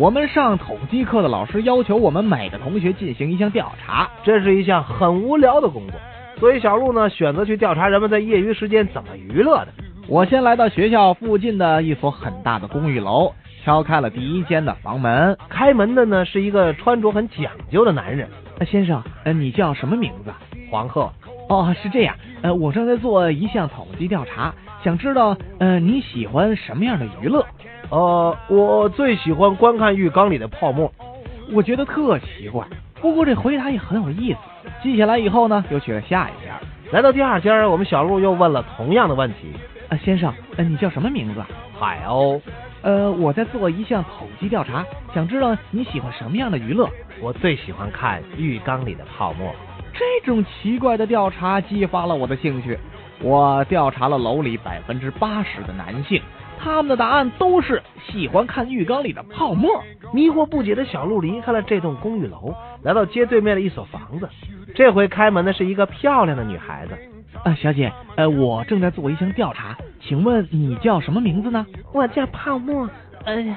我们上统计课的老师要求我们每个同学进行一项调查，这是一项很无聊的工作，所以小鹿呢选择去调查人们在业余时间怎么娱乐的。我先来到学校附近的一所很大的公寓楼，敲开了第一间的房门。开门的呢是一个穿着很讲究的男人。先生，呃，你叫什么名字？黄鹤。哦，是这样。呃，我正在做一项统计调查，想知道，呃，你喜欢什么样的娱乐？呃，我最喜欢观看浴缸里的泡沫。我觉得特奇怪，不过这回答也很有意思。记下来以后呢，又去了下一家。来到第二家，我们小鹿又问了同样的问题。啊，先生，呃，你叫什么名字？海鸥。呃，我在做一项统计调查，想知道你喜欢什么样的娱乐？我最喜欢看浴缸里的泡沫。这种奇怪的调查激发了我的兴趣。我调查了楼里百分之八十的男性，他们的答案都是喜欢看浴缸里的泡沫。迷惑不解的小鹿离开了这栋公寓楼，来到街对面的一所房子。这回开门的是一个漂亮的女孩子。啊，小姐，呃，我正在做一项调查，请问你叫什么名字呢？我叫泡沫。哎呀。